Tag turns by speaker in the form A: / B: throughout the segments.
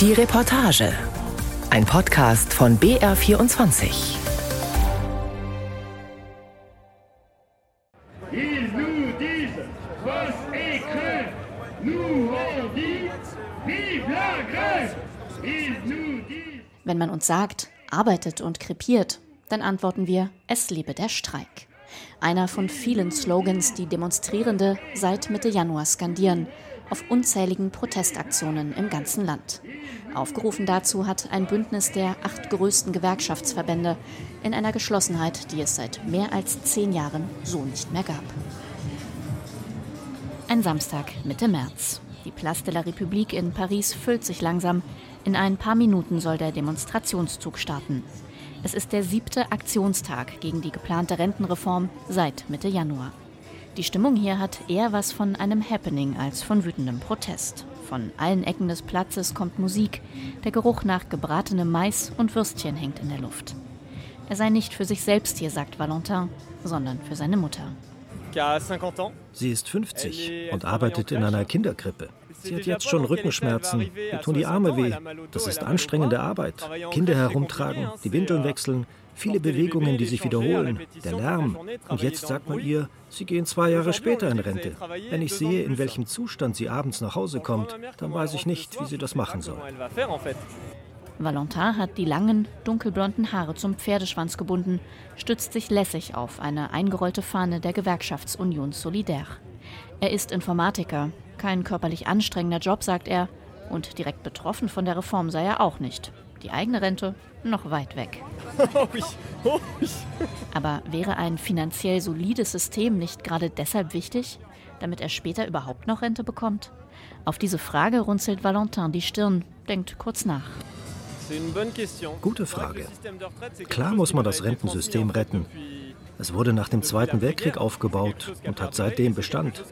A: Die Reportage. Ein Podcast von BR24.
B: Ils nous disent, was est creux. Nous on dit, vive la grève. Ils nous disent.
C: Wenn man uns sagt, arbeitet und krepiert, dann antworten wir, es lebe der Streik. Einer von vielen Slogans, die Demonstrierende seit Mitte Januar skandieren, auf unzähligen Protestaktionen im ganzen Land. Aufgerufen dazu hat ein Bündnis der acht größten Gewerkschaftsverbände in einer Geschlossenheit, die es seit mehr als zehn Jahren so nicht mehr gab. Ein Samstag Mitte März. Die Place de la République in Paris füllt sich langsam. In ein paar Minuten soll der Demonstrationszug starten. Es ist der siebte Aktionstag gegen die geplante Rentenreform seit Mitte Januar. Die Stimmung hier hat eher was von einem Happening als von wütendem Protest. Von allen Ecken des Platzes kommt Musik. Der Geruch nach gebratenem Mais und Würstchen hängt in der Luft. Er sei nicht für sich selbst hier, sagt Valentin, sondern für seine Mutter.
D: Sie ist 50 und arbeitet in einer Kinderkrippe. Sie hat jetzt schon Rückenschmerzen, ihr tun die Arme weh. Das ist anstrengende Arbeit. Kinder herumtragen, die Windeln wechseln, viele Bewegungen, die sich wiederholen, der Lärm. Und jetzt sagt man ihr, sie gehen zwei Jahre später in Rente. Wenn ich sehe, in welchem Zustand sie abends nach Hause kommt, dann weiß ich nicht, wie sie das machen soll.
C: Valentin hat die langen, dunkelblonden Haare zum Pferdeschwanz gebunden, stützt sich lässig auf eine eingerollte Fahne der Gewerkschaftsunion Solidaire. Er ist Informatiker, kein körperlich anstrengender Job, sagt er, und direkt betroffen von der Reform sei er auch nicht. Die eigene Rente noch weit weg. Aber wäre ein finanziell solides System nicht gerade deshalb wichtig, damit er später überhaupt noch Rente bekommt? Auf diese Frage runzelt Valentin die Stirn, denkt kurz nach.
D: Gute Frage. Klar muss man das Rentensystem retten. Es wurde nach dem Zweiten Weltkrieg aufgebaut und hat seitdem Bestand.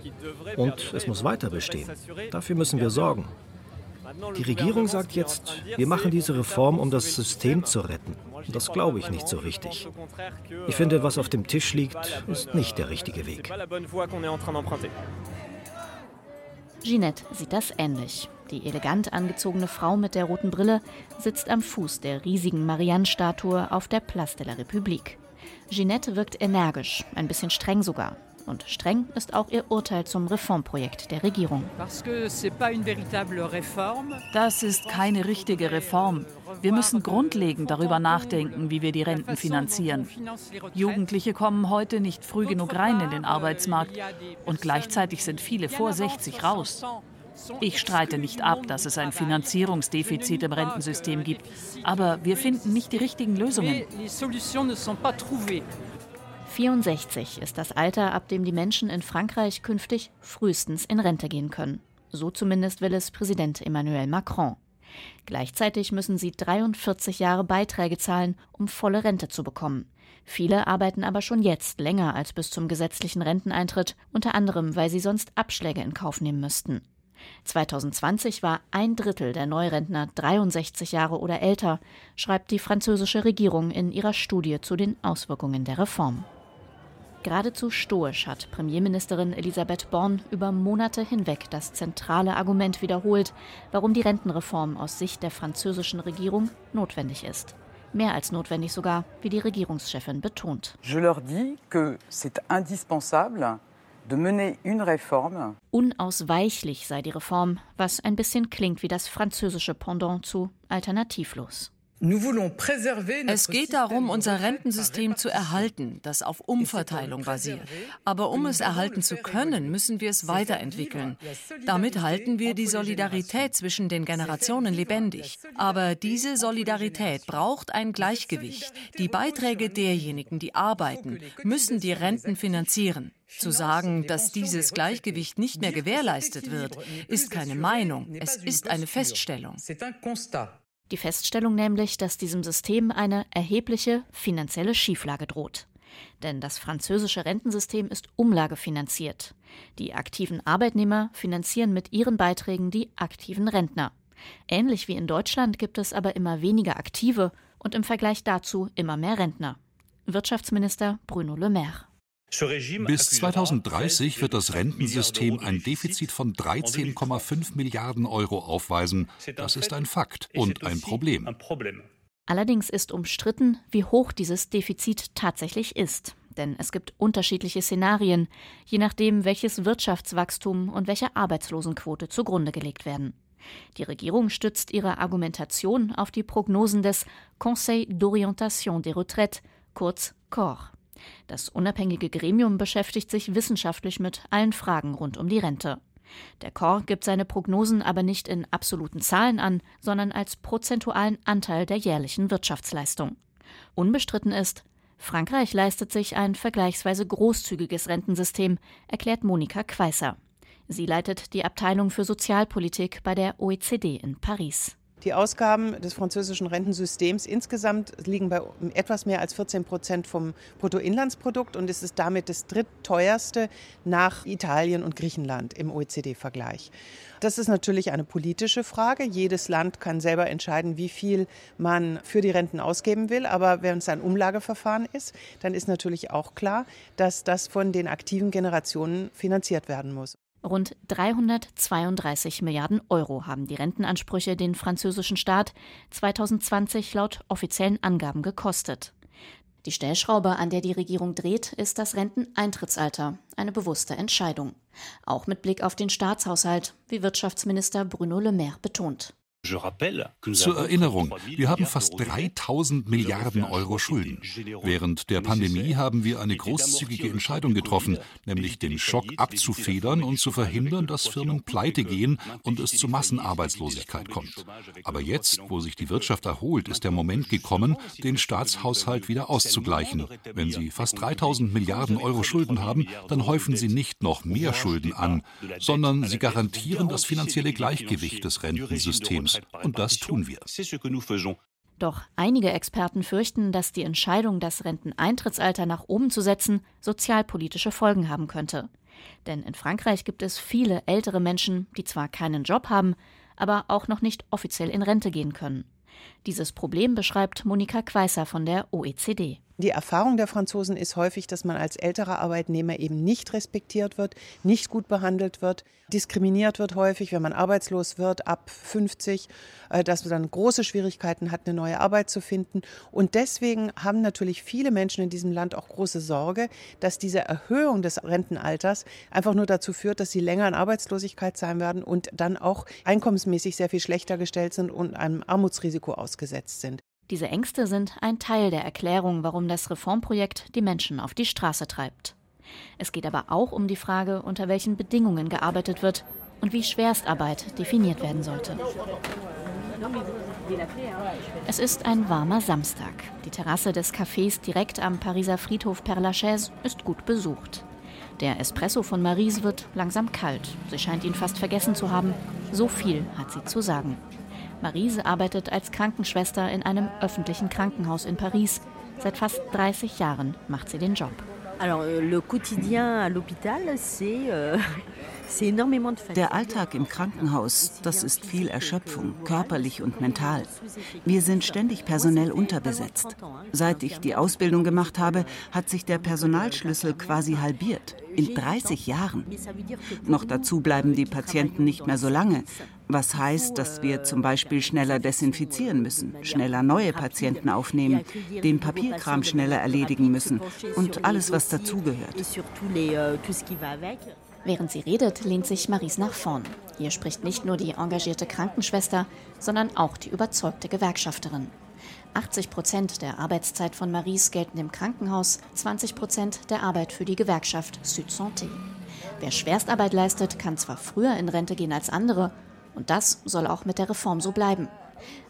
D: Und es muss weiter bestehen. Dafür müssen wir sorgen. Die Regierung sagt jetzt, wir machen diese Reform, um das System zu retten. Das glaube ich nicht so richtig. Ich finde, was auf dem Tisch liegt, ist nicht der richtige Weg.
C: Ginette sieht das ähnlich. Die elegant angezogene Frau mit der roten Brille sitzt am Fuß der riesigen Marianne-Statue auf der Place de la République. Ginette wirkt energisch, ein bisschen streng sogar. Und streng ist auch ihr Urteil zum Reformprojekt der Regierung.
E: Das ist keine richtige Reform. Wir müssen grundlegend darüber nachdenken, wie wir die Renten finanzieren. Jugendliche kommen heute nicht früh genug rein in den Arbeitsmarkt und gleichzeitig sind viele vor 60 raus. Ich streite nicht ab, dass es ein Finanzierungsdefizit im Rentensystem gibt, aber wir finden nicht die richtigen Lösungen.
C: 64 ist das Alter, ab dem die Menschen in Frankreich künftig frühestens in Rente gehen können. So zumindest will es Präsident Emmanuel Macron. Gleichzeitig müssen sie 43 Jahre Beiträge zahlen, um volle Rente zu bekommen. Viele arbeiten aber schon jetzt länger als bis zum gesetzlichen Renteneintritt, unter anderem, weil sie sonst Abschläge in Kauf nehmen müssten. 2020 war ein Drittel der Neurentner 63 Jahre oder älter, schreibt die französische Regierung in ihrer Studie zu den Auswirkungen der Reform. Geradezu stoisch hat Premierministerin Elisabeth Born über Monate hinweg das zentrale Argument wiederholt, warum die Rentenreform aus Sicht der französischen Regierung notwendig ist. Mehr als notwendig sogar, wie die Regierungschefin betont.
F: Je leur dis que c'est indispensable de mener une réforme.
C: Unausweichlich sei die Reform, was ein bisschen klingt wie das französische Pendant zu alternativlos.
E: Es geht darum, unser Rentensystem zu erhalten, das auf Umverteilung basiert. Aber um es erhalten zu können, müssen wir es weiterentwickeln. Damit halten wir die Solidarität zwischen den Generationen lebendig. Aber diese Solidarität braucht ein Gleichgewicht. Die Beiträge derjenigen, die arbeiten, müssen die Renten finanzieren. Zu sagen, dass dieses Gleichgewicht nicht mehr gewährleistet wird, ist keine Meinung, es ist eine Feststellung.
C: Die Feststellung nämlich, dass diesem System eine erhebliche finanzielle Schieflage droht. Denn das französische Rentensystem ist umlagefinanziert. Die aktiven Arbeitnehmer finanzieren mit ihren Beiträgen die aktiven Rentner. Ähnlich wie in Deutschland gibt es aber immer weniger Aktive und im Vergleich dazu immer mehr Rentner. Wirtschaftsminister Bruno Le Maire.
G: Bis 2030 wird das Rentensystem ein Defizit von 13,5 Milliarden Euro aufweisen. Das ist ein Fakt und ein Problem.
C: Allerdings ist umstritten, wie hoch dieses Defizit tatsächlich ist. Denn es gibt unterschiedliche Szenarien, je nachdem, welches Wirtschaftswachstum und welche Arbeitslosenquote zugrunde gelegt werden. Die Regierung stützt ihre Argumentation auf die Prognosen des Conseil d'orientation des retraites, kurz COR. Das unabhängige Gremium beschäftigt sich wissenschaftlich mit allen Fragen rund um die Rente. Der Corps gibt seine Prognosen aber nicht in absoluten Zahlen an, sondern als prozentualen Anteil der jährlichen Wirtschaftsleistung. Unbestritten ist, Frankreich leistet sich ein vergleichsweise großzügiges Rentensystem, erklärt Monika Queißer. Sie leitet die Abteilung für Sozialpolitik bei der OECD in Paris.
H: Die Ausgaben des französischen Rentensystems insgesamt liegen bei etwas mehr als 14 Prozent vom Bruttoinlandsprodukt und es ist damit das drittteuerste nach Italien und Griechenland im OECD-Vergleich. Das ist natürlich eine politische Frage. Jedes Land kann selber entscheiden, wie viel man für die Renten ausgeben will. Aber wenn es ein Umlageverfahren ist, dann ist natürlich auch klar, dass das von den aktiven Generationen finanziert werden muss.
C: Rund 332 Milliarden Euro haben die Rentenansprüche den französischen Staat 2020 laut offiziellen Angaben gekostet. Die Stellschraube, an der die Regierung dreht, ist das Renteneintrittsalter, eine bewusste Entscheidung. Auch mit Blick auf den Staatshaushalt, wie Wirtschaftsminister Bruno Le Maire betont.
G: Zur Erinnerung, wir haben fast 3000 Milliarden Euro Schulden. Während der Pandemie haben wir eine großzügige Entscheidung getroffen, nämlich den Schock abzufedern und zu verhindern, dass Firmen pleite gehen und es zu Massenarbeitslosigkeit kommt. Aber jetzt, wo sich die Wirtschaft erholt, ist der Moment gekommen, den Staatshaushalt wieder auszugleichen. Wenn Sie fast 3000 Milliarden Euro Schulden haben, dann häufen Sie nicht noch mehr Schulden an, sondern Sie garantieren das finanzielle Gleichgewicht des Rentensystems. Lebens. Und das tun wir.
C: Doch einige Experten fürchten, dass die Entscheidung, das Renteneintrittsalter nach oben zu setzen, sozialpolitische Folgen haben könnte. Denn in Frankreich gibt es viele ältere Menschen, die zwar keinen Job haben, aber auch noch nicht offiziell in Rente gehen können. Dieses Problem beschreibt Monika Queißer von der OECD.
H: Die Erfahrung der Franzosen ist häufig, dass man als älterer Arbeitnehmer eben nicht respektiert wird, nicht gut behandelt wird, diskriminiert wird häufig, wenn man arbeitslos wird ab 50, äh, dass man dann große Schwierigkeiten hat, eine neue Arbeit zu finden. Und deswegen haben natürlich viele Menschen in diesem Land auch große Sorge, dass diese Erhöhung des Rentenalters einfach nur dazu führt, dass sie länger in Arbeitslosigkeit sein werden und dann auch einkommensmäßig sehr viel schlechter gestellt sind und einem Armutsrisiko ausgesetzt sind.
C: Diese Ängste sind ein Teil der Erklärung, warum das Reformprojekt die Menschen auf die Straße treibt. Es geht aber auch um die Frage, unter welchen Bedingungen gearbeitet wird und wie Schwerstarbeit definiert werden sollte. Es ist ein warmer Samstag. Die Terrasse des Cafés direkt am Pariser Friedhof Père Lachaise ist gut besucht. Der Espresso von Marise wird langsam kalt. Sie scheint ihn fast vergessen zu haben. So viel hat sie zu sagen. Marise arbeitet als Krankenschwester in einem öffentlichen Krankenhaus in Paris. Seit fast 30 Jahren macht sie den Job.
I: Euh, euh, Der Alltag im Krankenhaus, das ist viel Erschöpfung, körperlich und mental. Wir sind ständig personell unterbesetzt. Seit ich die Ausbildung gemacht habe, hat sich der Personalschlüssel quasi halbiert. In 30 Jahren. Noch dazu bleiben die Patienten nicht mehr so lange. Was heißt, dass wir zum Beispiel schneller desinfizieren müssen, schneller neue Patienten aufnehmen, den Papierkram schneller erledigen müssen und alles, was dazugehört.
C: Während sie redet, lehnt sich Maries nach vorn. Hier spricht nicht nur die engagierte Krankenschwester, sondern auch die überzeugte Gewerkschafterin. 80 Prozent der Arbeitszeit von Maries gelten im Krankenhaus, 20 Prozent der Arbeit für die Gewerkschaft Süd Santé. Wer Schwerstarbeit leistet, kann zwar früher in Rente gehen als andere, und das soll auch mit der Reform so bleiben.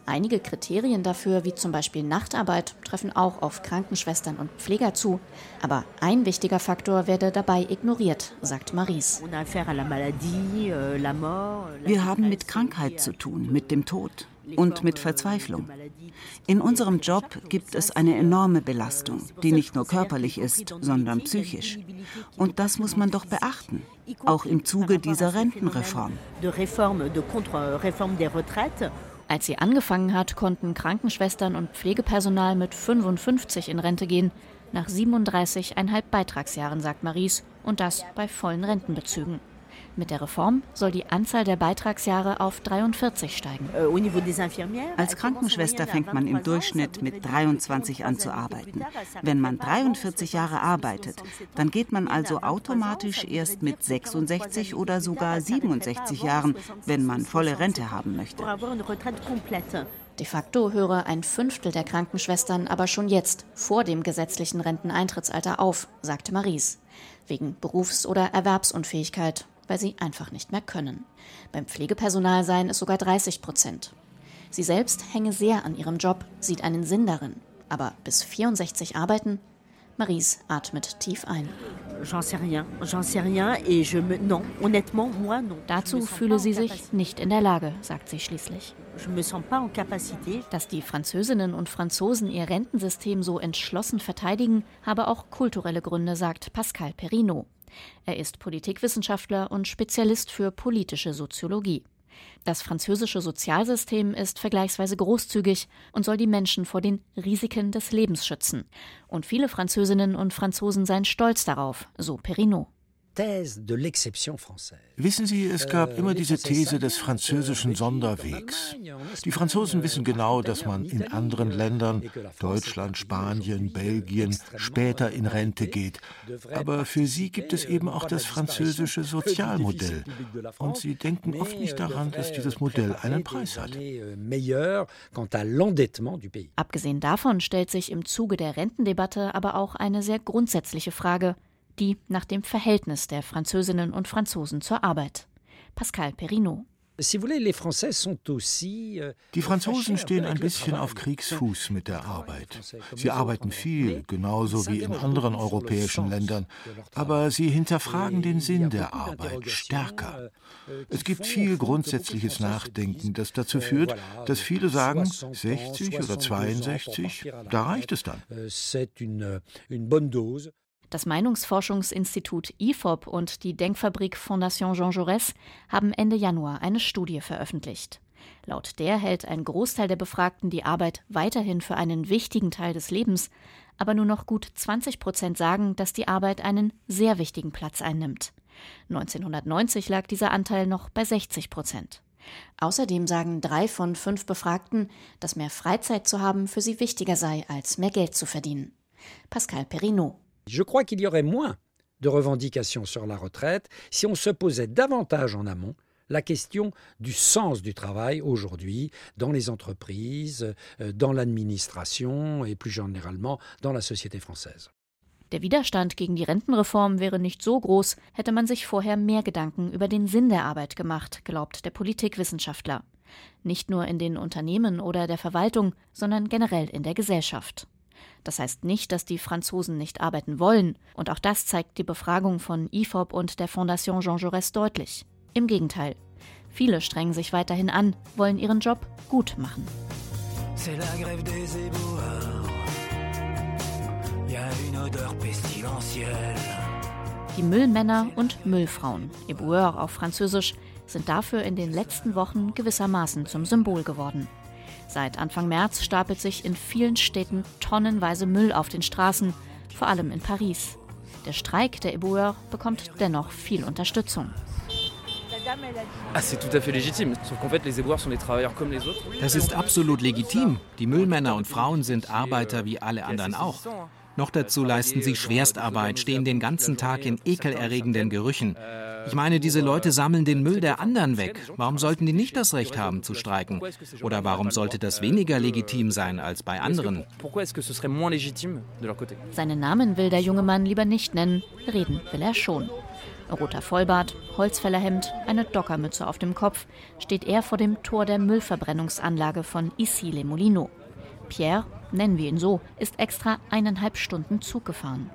C: Einige Kriterien dafür, wie zum Beispiel Nachtarbeit, treffen auch auf Krankenschwestern und Pfleger zu. Aber ein wichtiger Faktor werde dabei ignoriert, sagt Maries.
I: Wir haben mit Krankheit zu tun, mit dem Tod und mit Verzweiflung. In unserem Job gibt es eine enorme Belastung, die nicht nur körperlich ist, sondern psychisch. Und das muss man doch beachten, auch im Zuge dieser Rentenreform.
C: Als sie angefangen hat, konnten Krankenschwestern und Pflegepersonal mit 55 in Rente gehen. Nach 37,5 Beitragsjahren, sagt Maries, und das bei vollen Rentenbezügen. Mit der Reform soll die Anzahl der Beitragsjahre auf 43 steigen.
I: Als Krankenschwester fängt man im Durchschnitt mit 23 an zu arbeiten. Wenn man 43 Jahre arbeitet, dann geht man also automatisch erst mit 66 oder sogar 67 Jahren, wenn man volle Rente haben möchte.
C: De facto höre ein Fünftel der Krankenschwestern aber schon jetzt vor dem gesetzlichen Renteneintrittsalter auf, sagte Maries, wegen Berufs- oder Erwerbsunfähigkeit weil sie einfach nicht mehr können. Beim Pflegepersonal seien es sogar 30 Prozent. Sie selbst hänge sehr an ihrem Job, sieht einen Sinn darin. Aber bis 64 arbeiten? Maries atmet tief ein. Dazu fühle sie sich nicht in der Lage, sagt sie schließlich. Dass die Französinnen und Franzosen ihr Rentensystem so entschlossen verteidigen, habe auch kulturelle Gründe, sagt Pascal Perrino. Er ist Politikwissenschaftler und Spezialist für politische Soziologie. Das französische Sozialsystem ist vergleichsweise großzügig und soll die Menschen vor den Risiken des Lebens schützen. Und viele Französinnen und Franzosen seien stolz darauf, so Perrineau.
J: Wissen Sie, es gab immer diese These des französischen Sonderwegs. Die Franzosen wissen genau, dass man in anderen Ländern, Deutschland, Spanien, Belgien, später in Rente geht. Aber für sie gibt es eben auch das französische Sozialmodell. Und sie denken oft nicht daran, dass dieses Modell einen Preis hat.
C: Abgesehen davon stellt sich im Zuge der Rentendebatte aber auch eine sehr grundsätzliche Frage die nach dem Verhältnis der Französinnen und Franzosen zur Arbeit. Pascal Perrineau.
J: Euh, die Franzosen stehen ein bisschen auf Kriegsfuß mit der Arbeit. Sie arbeiten viel, genauso wie in anderen europäischen Ländern, aber sie hinterfragen den Sinn der Arbeit stärker. Euh, es gibt viel grundsätzliches Nachdenken, das dazu führt, dass viele sagen, 60 oder 62, da reicht es dann.
C: Das Meinungsforschungsinstitut IFOP und die Denkfabrik Fondation Jean Jaurès haben Ende Januar eine Studie veröffentlicht. Laut der hält ein Großteil der Befragten die Arbeit weiterhin für einen wichtigen Teil des Lebens, aber nur noch gut 20 Prozent sagen, dass die Arbeit einen sehr wichtigen Platz einnimmt. 1990 lag dieser Anteil noch bei 60 Prozent. Außerdem sagen drei von fünf Befragten, dass mehr Freizeit zu haben für sie wichtiger sei, als mehr Geld zu verdienen. Pascal Perrineau
K: Je crois qu'il y aurait moins de revendications sur la retraite si on se posait davantage en amont la question du sens du travail aujourd'hui dans les entreprises, euh, dans l'administration et plus généralement dans la société française.
C: Der Widerstand gegen die Rentenreform wäre nicht so groß, hätte man sich vorher mehr Gedanken über den Sinn der Arbeit gemacht, glaubt der Politikwissenschaftler. Nicht nur in den Unternehmen oder der Verwaltung, sondern generell in der Gesellschaft. Das heißt nicht, dass die Franzosen nicht arbeiten wollen, und auch das zeigt die Befragung von IFOP und der Fondation Jean Jaurès deutlich. Im Gegenteil, viele strengen sich weiterhin an, wollen ihren Job gut machen. Die Müllmänner und Müllfrauen, Éboueur auf Französisch, sind dafür in den letzten Wochen gewissermaßen zum Symbol geworden. Seit Anfang März stapelt sich in vielen Städten tonnenweise Müll auf den Straßen, vor allem in Paris. Der Streik der Éboueurs bekommt dennoch viel Unterstützung.
L: Ah,
M: das ist absolut legitim. Die Müllmänner und Frauen sind Arbeiter wie alle anderen auch. Noch dazu leisten sie Schwerstarbeit, stehen den ganzen Tag in ekelerregenden Gerüchen. Ich meine, diese Leute sammeln den Müll der anderen weg. Warum sollten die nicht das Recht haben zu streiken? Oder warum sollte das weniger legitim sein als bei anderen?
C: Seinen Namen will der junge Mann lieber nicht nennen, reden will er schon. Roter Vollbart, Holzfällerhemd, eine Dockermütze auf dem Kopf, steht er vor dem Tor der Müllverbrennungsanlage von Issy-les-Moulineaux. Pierre, nennen wir ihn so, ist extra eineinhalb Stunden Zug gefahren.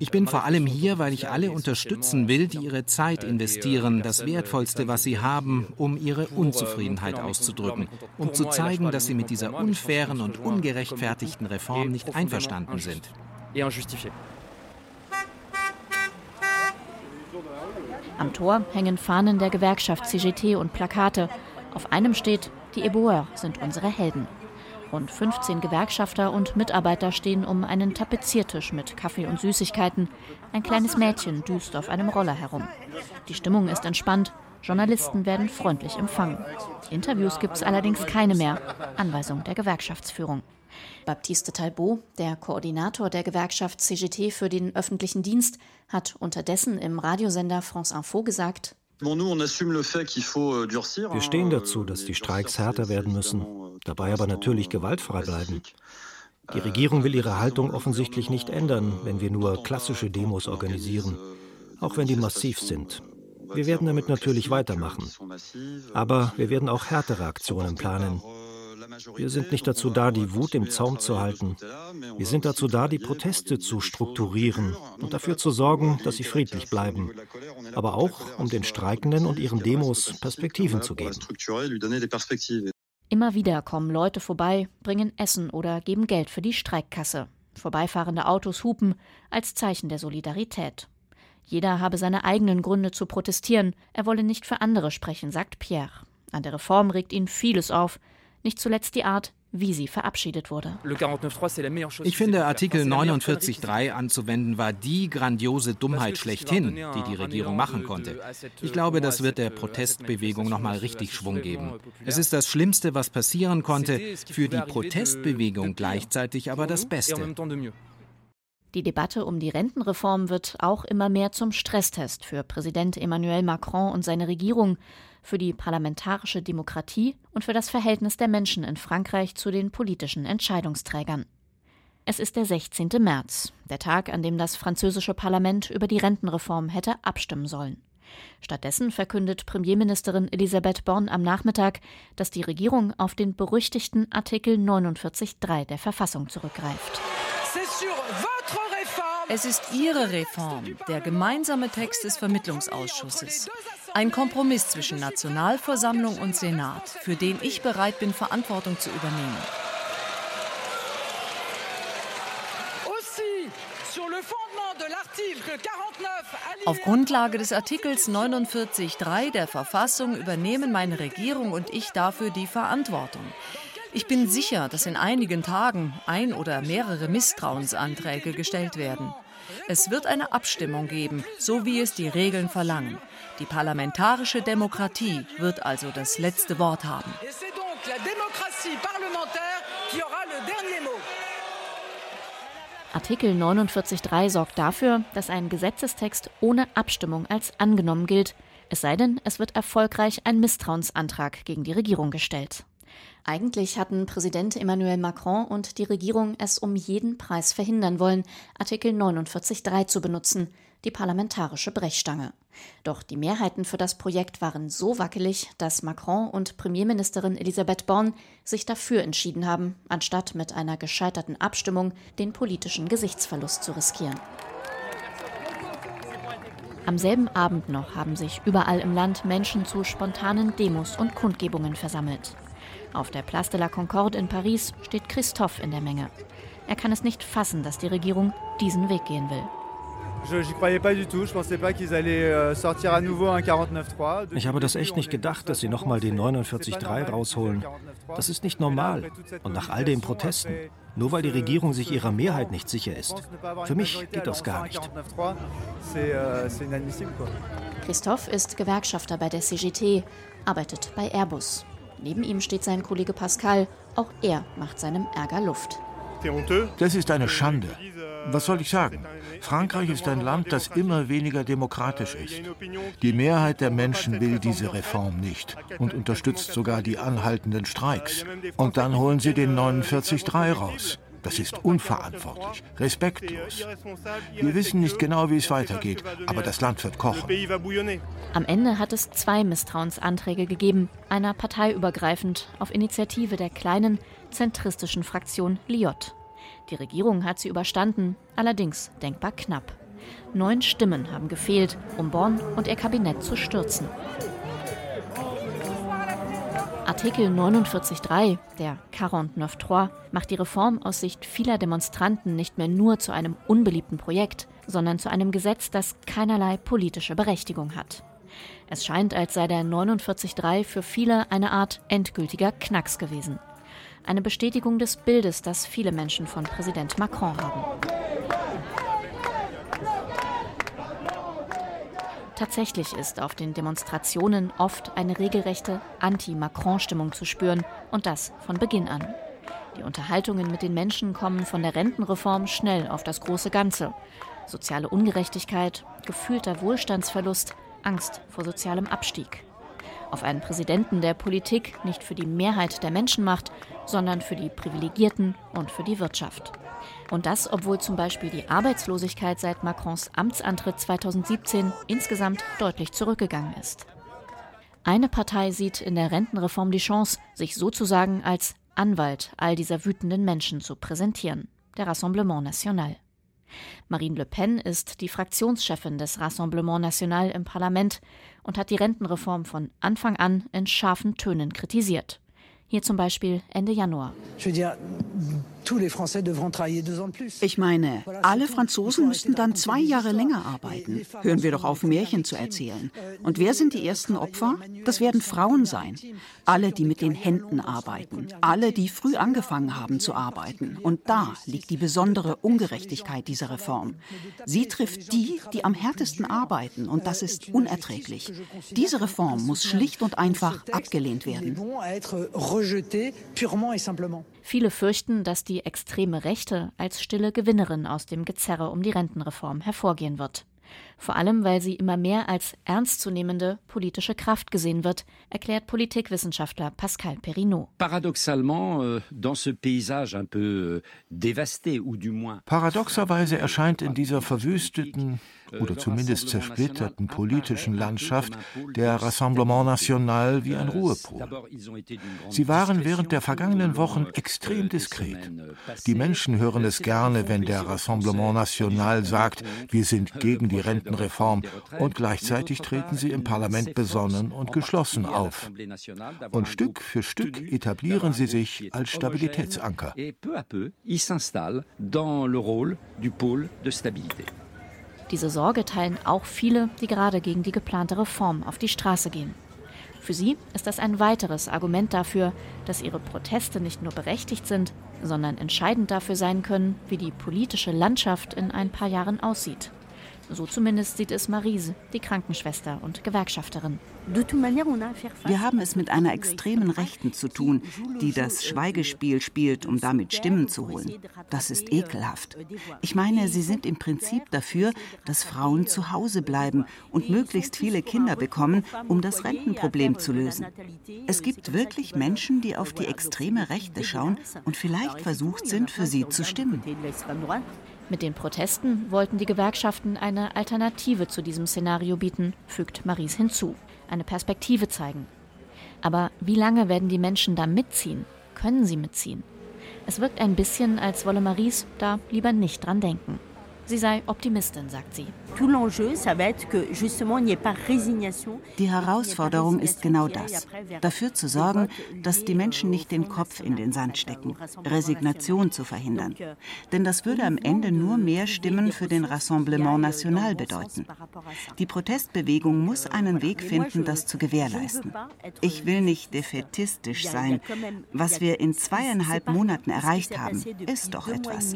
M: Ich bin vor allem hier, weil ich alle unterstützen will, die ihre Zeit investieren, das Wertvollste, was sie haben, um ihre Unzufriedenheit auszudrücken, um zu zeigen, dass sie mit dieser unfairen und ungerechtfertigten Reform nicht einverstanden sind.
C: Am Tor hängen Fahnen der Gewerkschaft CGT und Plakate. Auf einem steht, die Éboueurs sind unsere Helden. Rund 15 Gewerkschafter und Mitarbeiter stehen um einen Tapeziertisch mit Kaffee und Süßigkeiten. Ein kleines Mädchen düst auf einem Roller herum. Die Stimmung ist entspannt. Journalisten werden freundlich empfangen. Interviews gibt es allerdings keine mehr. Anweisung der Gewerkschaftsführung. Baptiste Talbot, der Koordinator der Gewerkschaft CGT für den öffentlichen Dienst, hat unterdessen im Radiosender France Info gesagt,
D: wir stehen dazu, dass die Streiks härter werden müssen, dabei aber natürlich gewaltfrei bleiben. Die Regierung will ihre Haltung offensichtlich nicht ändern, wenn wir nur klassische Demos organisieren, auch wenn die massiv sind. Wir werden damit natürlich weitermachen. Aber wir werden auch härtere Aktionen planen. Wir sind nicht dazu da, die Wut im Zaum zu halten. Wir sind dazu da, die Proteste zu strukturieren und dafür zu sorgen, dass sie friedlich bleiben. Aber auch, um den Streikenden und ihren Demos Perspektiven zu geben.
C: Immer wieder kommen Leute vorbei, bringen Essen oder geben Geld für die Streikkasse. Vorbeifahrende Autos hupen als Zeichen der Solidarität. Jeder habe seine eigenen Gründe zu protestieren. Er wolle nicht für andere sprechen, sagt Pierre. An der Reform regt ihn vieles auf, nicht zuletzt die Art, wie sie verabschiedet wurde.
M: Ich finde, Artikel 49.3 anzuwenden war die grandiose Dummheit schlechthin, die die Regierung machen konnte. Ich glaube, das wird der Protestbewegung noch mal richtig Schwung geben. Es ist das Schlimmste, was passieren konnte, für die Protestbewegung gleichzeitig aber das Beste.
C: Die Debatte um die Rentenreform wird auch immer mehr zum Stresstest für Präsident Emmanuel Macron und seine Regierung, für die parlamentarische Demokratie und für das Verhältnis der Menschen in Frankreich zu den politischen Entscheidungsträgern. Es ist der 16. März, der Tag, an dem das französische Parlament über die Rentenreform hätte abstimmen sollen. Stattdessen verkündet Premierministerin Elisabeth Born am Nachmittag, dass die Regierung auf den berüchtigten Artikel 49.3 der Verfassung zurückgreift.
E: Es ist Ihre Reform, der gemeinsame Text des Vermittlungsausschusses. Ein Kompromiss zwischen Nationalversammlung und Senat, für den ich bereit bin, Verantwortung zu übernehmen. Auf Grundlage des Artikels 49.3 der Verfassung übernehmen meine Regierung und ich dafür die Verantwortung. Ich bin sicher, dass in einigen Tagen ein oder mehrere Misstrauensanträge gestellt werden. Es wird eine Abstimmung geben, so wie es die Regeln verlangen. Die parlamentarische Demokratie wird also das letzte Wort haben.
C: Artikel 49.3 sorgt dafür, dass ein Gesetzestext ohne Abstimmung als angenommen gilt, es sei denn, es wird erfolgreich ein Misstrauensantrag gegen die Regierung gestellt. Eigentlich hatten Präsident Emmanuel Macron und die Regierung es um jeden Preis verhindern wollen, Artikel 49.3 zu benutzen, die parlamentarische Brechstange. Doch die Mehrheiten für das Projekt waren so wackelig, dass Macron und Premierministerin Elisabeth Born sich dafür entschieden haben, anstatt mit einer gescheiterten Abstimmung den politischen Gesichtsverlust zu riskieren. Am selben Abend noch haben sich überall im Land Menschen zu spontanen Demos und Kundgebungen versammelt. Auf der Place de la Concorde in Paris steht Christophe in der Menge. Er kann es nicht fassen, dass die Regierung diesen Weg gehen will.
N: Euh,
D: ich habe das echt nicht gedacht, dass sie nochmal den 49.3 rausholen. Das ist nicht normal. Und nach all den Protesten. Nur weil die Regierung sich ihrer Mehrheit nicht sicher ist. Für mich geht das gar nicht.
N: Euh,
C: Christophe ist Gewerkschafter bei der CGT, arbeitet bei Airbus. Neben ihm steht sein Kollege Pascal. Auch er macht seinem Ärger Luft.
J: Das ist eine Schande. Was soll ich sagen? Frankreich ist ein Land, das immer weniger demokratisch ist. Die Mehrheit der Menschen will diese Reform nicht und unterstützt sogar die anhaltenden Streiks. Und dann holen sie den 49.3 raus. Das ist unverantwortlich, respektlos. Wir wissen nicht genau, wie es weitergeht, aber das Land wird kochen.
C: Am Ende hat es zwei Misstrauensanträge gegeben, einer parteiübergreifend auf Initiative der kleinen, zentristischen Fraktion Liot. Die Regierung hat sie überstanden, allerdings denkbar knapp. Neun Stimmen haben gefehlt, um Born und ihr Kabinett zu stürzen. Artikel 49.3, der 49.3, macht die Reform aus Sicht vieler Demonstranten nicht mehr nur zu einem unbeliebten Projekt, sondern zu einem Gesetz, das keinerlei politische Berechtigung hat. Es scheint, als sei der 49.3 für viele eine Art endgültiger Knacks gewesen. Eine Bestätigung des Bildes, das viele Menschen von Präsident Macron haben. Tatsächlich ist auf den Demonstrationen oft eine regelrechte Anti-Macron-Stimmung zu spüren und das von Beginn an. Die Unterhaltungen mit den Menschen kommen von der Rentenreform schnell auf das große Ganze. Soziale Ungerechtigkeit, gefühlter Wohlstandsverlust, Angst vor sozialem Abstieg. Auf einen Präsidenten, der Politik nicht für die Mehrheit der Menschen macht, sondern für die Privilegierten und für die Wirtschaft. Und das, obwohl zum Beispiel die Arbeitslosigkeit seit Macrons Amtsantritt 2017 insgesamt deutlich zurückgegangen ist. Eine Partei sieht in der Rentenreform die Chance, sich sozusagen als Anwalt all dieser wütenden Menschen zu präsentieren, der Rassemblement National. Marine Le Pen ist die Fraktionschefin des Rassemblement National im Parlament und hat die Rentenreform von Anfang an in scharfen Tönen kritisiert. Hier zum Beispiel Ende Januar.
O: Ich meine, alle Franzosen müssten dann zwei Jahre länger arbeiten. Hören wir doch auf, Märchen zu erzählen. Und wer sind die ersten Opfer? Das werden Frauen sein. Alle, die mit den Händen arbeiten. Alle, die früh angefangen haben zu arbeiten. Und da liegt die besondere Ungerechtigkeit dieser Reform. Sie trifft die, die am härtesten arbeiten. Und das ist unerträglich. Diese Reform muss schlicht und einfach abgelehnt werden.
C: Viele fürchten, dass die extreme Rechte als stille Gewinnerin aus dem Gezerre um die Rentenreform hervorgehen wird. Vor allem, weil sie immer mehr als ernstzunehmende politische Kraft gesehen wird, erklärt Politikwissenschaftler Pascal Perrineau.
K: Euh,
J: euh, Paradoxerweise erscheint in dieser verwüsteten, oder zumindest zersplitterten politischen Landschaft der Rassemblement National wie ein Ruhepol. Sie waren während der vergangenen Wochen extrem diskret. Die Menschen hören es gerne, wenn der Rassemblement National sagt, wir sind gegen die Rentenreform und gleichzeitig treten sie im Parlament besonnen und geschlossen auf. Und Stück für Stück etablieren sie sich als Stabilitätsanker.
C: Diese Sorge teilen auch viele, die gerade gegen die geplante Reform auf die Straße gehen. Für sie ist das ein weiteres Argument dafür, dass ihre Proteste nicht nur berechtigt sind, sondern entscheidend dafür sein können, wie die politische Landschaft in ein paar Jahren aussieht. So zumindest sieht es Marise, die Krankenschwester und Gewerkschafterin.
I: Wir haben es mit einer extremen Rechten zu tun, die das Schweigespiel spielt, um damit Stimmen zu holen. Das ist ekelhaft. Ich meine, sie sind im Prinzip dafür, dass Frauen zu Hause bleiben und möglichst viele Kinder bekommen, um das Rentenproblem zu lösen. Es gibt wirklich Menschen, die auf die extreme Rechte schauen und vielleicht versucht sind, für sie zu stimmen.
C: Mit den Protesten wollten die Gewerkschaften eine Alternative zu diesem Szenario bieten, fügt Maries hinzu, eine Perspektive zeigen. Aber wie lange werden die Menschen da mitziehen? Können sie mitziehen? Es wirkt ein bisschen, als wolle Maries da lieber nicht dran denken. Sie sei Optimistin, sagt sie.
I: Die Herausforderung ist genau das, dafür zu sorgen, dass die Menschen nicht den Kopf in den Sand stecken, Resignation zu verhindern.
O: Euh,
I: Denn das würde am Ende nur mehr Stimmen für den Rassemblement National bedeuten. Die Protestbewegung muss einen Weg finden, das zu gewährleisten. Ich will nicht defetistisch sein. Was wir in zweieinhalb Monaten erreicht haben, ist doch etwas.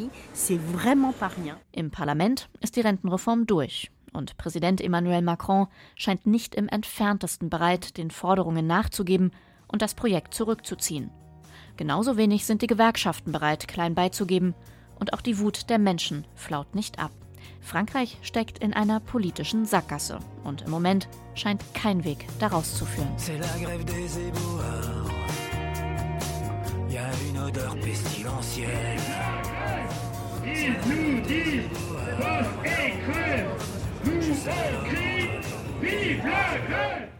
C: Im Parlament ist die Rentenreform durch. Und Präsident Emmanuel Macron scheint nicht im entferntesten bereit, den Forderungen nachzugeben und das Projekt zurückzuziehen. Genauso wenig sind die Gewerkschaften bereit, klein beizugeben. Und auch die Wut der Menschen flaut nicht ab. Frankreich steckt in einer politischen Sackgasse. Und im Moment scheint kein Weg daraus zu führen.
B: Il y a une odeur pestilentielle. Ils nous disent Boss et crève Nous on crie Vive la grève